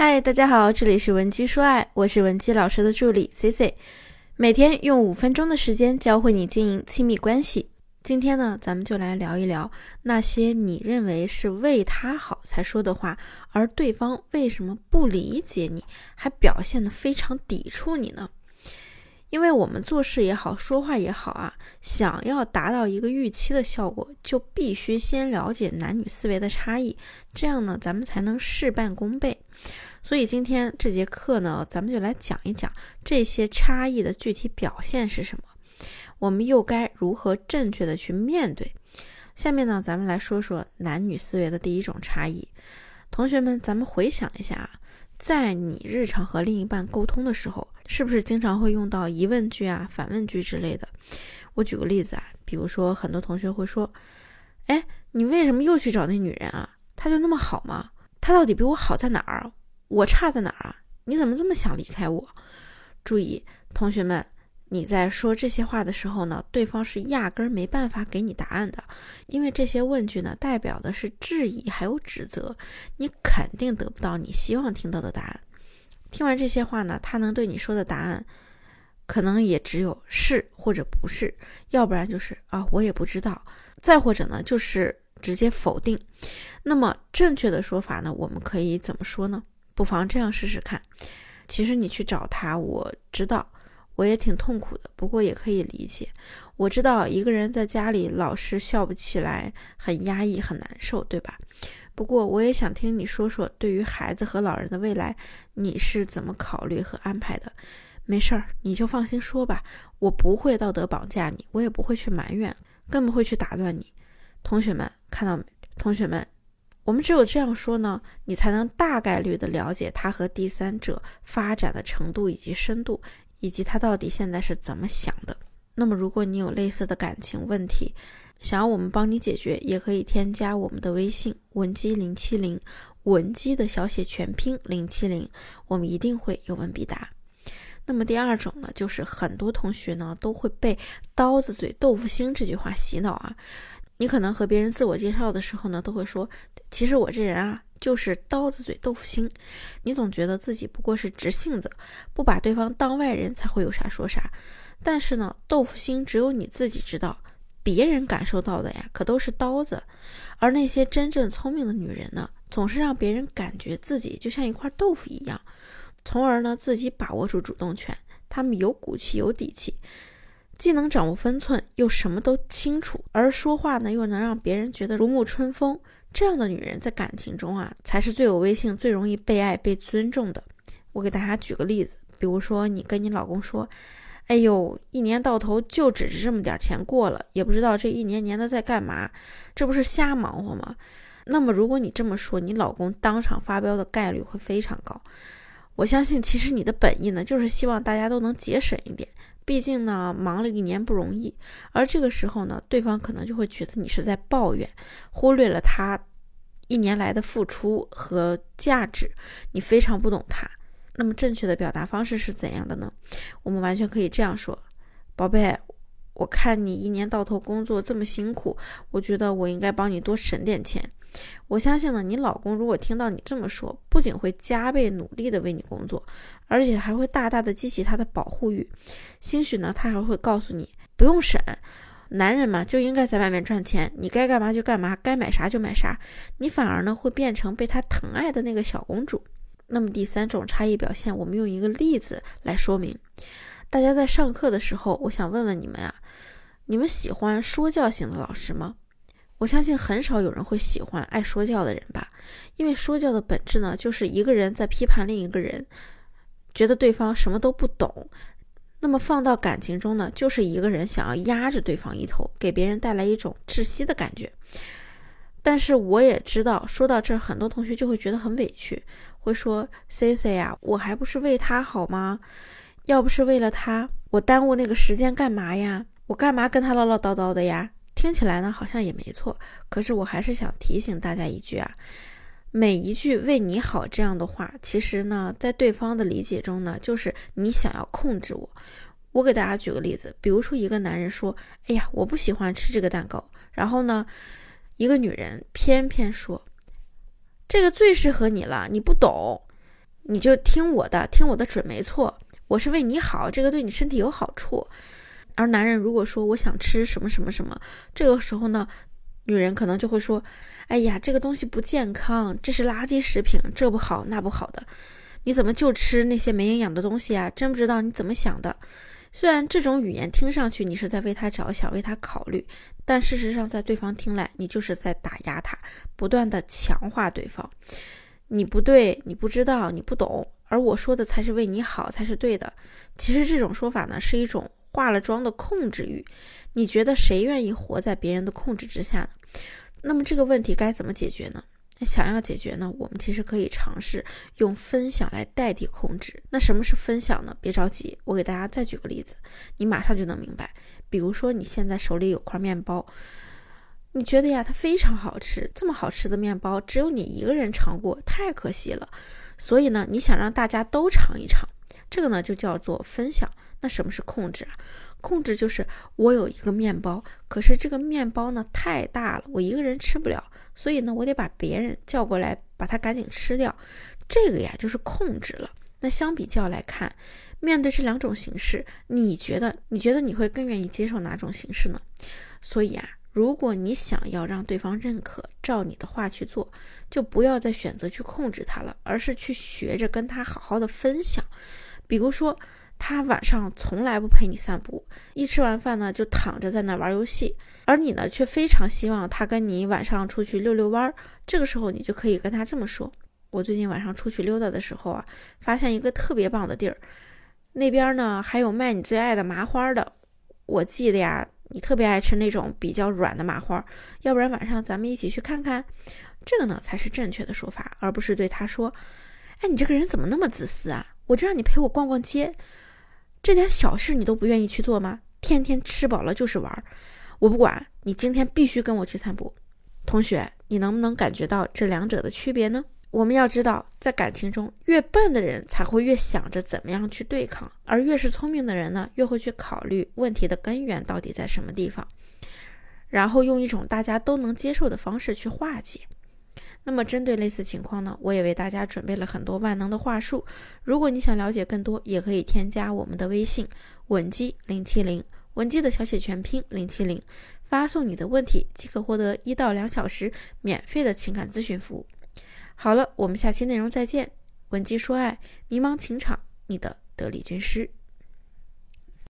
嗨，大家好，这里是文姬说爱，我是文姬老师的助理 C C，每天用五分钟的时间教会你经营亲密关系。今天呢，咱们就来聊一聊那些你认为是为他好才说的话，而对方为什么不理解你，还表现得非常抵触你呢？因为我们做事也好，说话也好啊，想要达到一个预期的效果，就必须先了解男女思维的差异，这样呢，咱们才能事半功倍。所以今天这节课呢，咱们就来讲一讲这些差异的具体表现是什么，我们又该如何正确的去面对？下面呢，咱们来说说男女思维的第一种差异。同学们，咱们回想一下啊，在你日常和另一半沟通的时候。是不是经常会用到疑问句啊、反问句之类的？我举个例子啊，比如说很多同学会说：“哎，你为什么又去找那女人啊？她就那么好吗？她到底比我好在哪儿？我差在哪儿啊？你怎么这么想离开我？”注意，同学们，你在说这些话的时候呢，对方是压根儿没办法给你答案的，因为这些问句呢，代表的是质疑还有指责，你肯定得不到你希望听到的答案。听完这些话呢，他能对你说的答案，可能也只有是或者不是，要不然就是啊，我也不知道，再或者呢，就是直接否定。那么正确的说法呢，我们可以怎么说呢？不妨这样试试看。其实你去找他，我知道，我也挺痛苦的，不过也可以理解。我知道一个人在家里老是笑不起来，很压抑，很难受，对吧？不过，我也想听你说说，对于孩子和老人的未来，你是怎么考虑和安排的？没事儿，你就放心说吧，我不会道德绑架你，我也不会去埋怨，更不会去打断你。同学们看到没？同学们，我们只有这样说呢，你才能大概率的了解他和第三者发展的程度以及深度，以及他到底现在是怎么想的。那么，如果你有类似的感情问题，想要我们帮你解决，也可以添加我们的微信文姬零七零，文姬的小写全拼零七零，我们一定会有问必答。那么第二种呢，就是很多同学呢都会被“刀子嘴豆腐心”这句话洗脑啊。你可能和别人自我介绍的时候呢，都会说：“其实我这人啊，就是刀子嘴豆腐心。”你总觉得自己不过是直性子，不把对方当外人才会有啥说啥。但是呢，豆腐心只有你自己知道。别人感受到的呀，可都是刀子，而那些真正聪明的女人呢，总是让别人感觉自己就像一块豆腐一样，从而呢自己把握住主动权。她们有骨气，有底气，既能掌握分寸，又什么都清楚，而说话呢又能让别人觉得如沐春风。这样的女人在感情中啊，才是最有威信、最容易被爱、被尊重的。我给大家举个例子，比如说你跟你老公说。哎呦，一年到头就指着这么点钱过了，也不知道这一年年的在干嘛，这不是瞎忙活吗？那么如果你这么说，你老公当场发飙的概率会非常高。我相信，其实你的本意呢，就是希望大家都能节省一点，毕竟呢，忙了一年不容易。而这个时候呢，对方可能就会觉得你是在抱怨，忽略了他一年来的付出和价值，你非常不懂他。那么正确的表达方式是怎样的呢？我们完全可以这样说：“宝贝，我看你一年到头工作这么辛苦，我觉得我应该帮你多省点钱。我相信呢，你老公如果听到你这么说，不仅会加倍努力的为你工作，而且还会大大的激起他的保护欲。兴许呢，他还会告诉你不用省，男人嘛就应该在外面赚钱，你该干嘛就干嘛，该买啥就买啥。你反而呢会变成被他疼爱的那个小公主。”那么第三种差异表现，我们用一个例子来说明。大家在上课的时候，我想问问你们啊，你们喜欢说教型的老师吗？我相信很少有人会喜欢爱说教的人吧，因为说教的本质呢，就是一个人在批判另一个人，觉得对方什么都不懂。那么放到感情中呢，就是一个人想要压着对方一头，给别人带来一种窒息的感觉。但是我也知道，说到这儿，很多同学就会觉得很委屈，会说：“C C 呀，我还不是为他好吗？要不是为了他，我耽误那个时间干嘛呀？我干嘛跟他唠唠叨叨的呀？”听起来呢，好像也没错。可是我还是想提醒大家一句啊，每一句为你好这样的话，其实呢，在对方的理解中呢，就是你想要控制我。我给大家举个例子，比如说一个男人说：“哎呀，我不喜欢吃这个蛋糕。”然后呢？一个女人偏偏说：“这个最适合你了，你不懂。”你就听我的，听我的准没错，我是为你好，这个对你身体有好处。而男人如果说我想吃什么什么什么，这个时候呢，女人可能就会说，哎呀，这个东西不健康，这是垃圾食品，这不好那不好的，你怎么就吃那些没营养的东西啊？真不知道你怎么想的。虽然这种语言听上去你是在为他着想、为他考虑，但事实上在对方听来，你就是在打压他，不断的强化对方。你不对，你不知道，你不懂，而我说的才是为你好，才是对的。其实这种说法呢，是一种化了妆的控制欲。你觉得谁愿意活在别人的控制之下呢？那么这个问题该怎么解决呢？那想要解决呢，我们其实可以尝试用分享来代替控制。那什么是分享呢？别着急，我给大家再举个例子，你马上就能明白。比如说，你现在手里有块面包，你觉得呀，它非常好吃，这么好吃的面包只有你一个人尝过，太可惜了。所以呢，你想让大家都尝一尝，这个呢就叫做分享。那什么是控制啊？控制就是我有一个面包，可是这个面包呢太大了，我一个人吃不了，所以呢我得把别人叫过来，把它赶紧吃掉。这个呀就是控制了。那相比较来看，面对这两种形式，你觉得你觉得你会更愿意接受哪种形式呢？所以啊，如果你想要让对方认可，照你的话去做，就不要再选择去控制他了，而是去学着跟他好好的分享，比如说。他晚上从来不陪你散步，一吃完饭呢就躺着在那玩游戏，而你呢却非常希望他跟你晚上出去溜溜弯儿。这个时候你就可以跟他这么说：“我最近晚上出去溜达的时候啊，发现一个特别棒的地儿，那边呢还有卖你最爱的麻花的。我记得呀，你特别爱吃那种比较软的麻花，要不然晚上咱们一起去看看。这个呢才是正确的说法，而不是对他说：‘哎，你这个人怎么那么自私啊？我就让你陪我逛逛街。’”这点小事你都不愿意去做吗？天天吃饱了就是玩，我不管你今天必须跟我去散步。同学，你能不能感觉到这两者的区别呢？我们要知道，在感情中，越笨的人才会越想着怎么样去对抗，而越是聪明的人呢，越会去考虑问题的根源到底在什么地方，然后用一种大家都能接受的方式去化解。那么针对类似情况呢，我也为大家准备了很多万能的话术。如果你想了解更多，也可以添加我们的微信文姬零七零，文姬的小写全拼零七零，发送你的问题即可获得一到两小时免费的情感咨询服务。好了，我们下期内容再见。文姬说爱，迷茫情场，你的得力军师。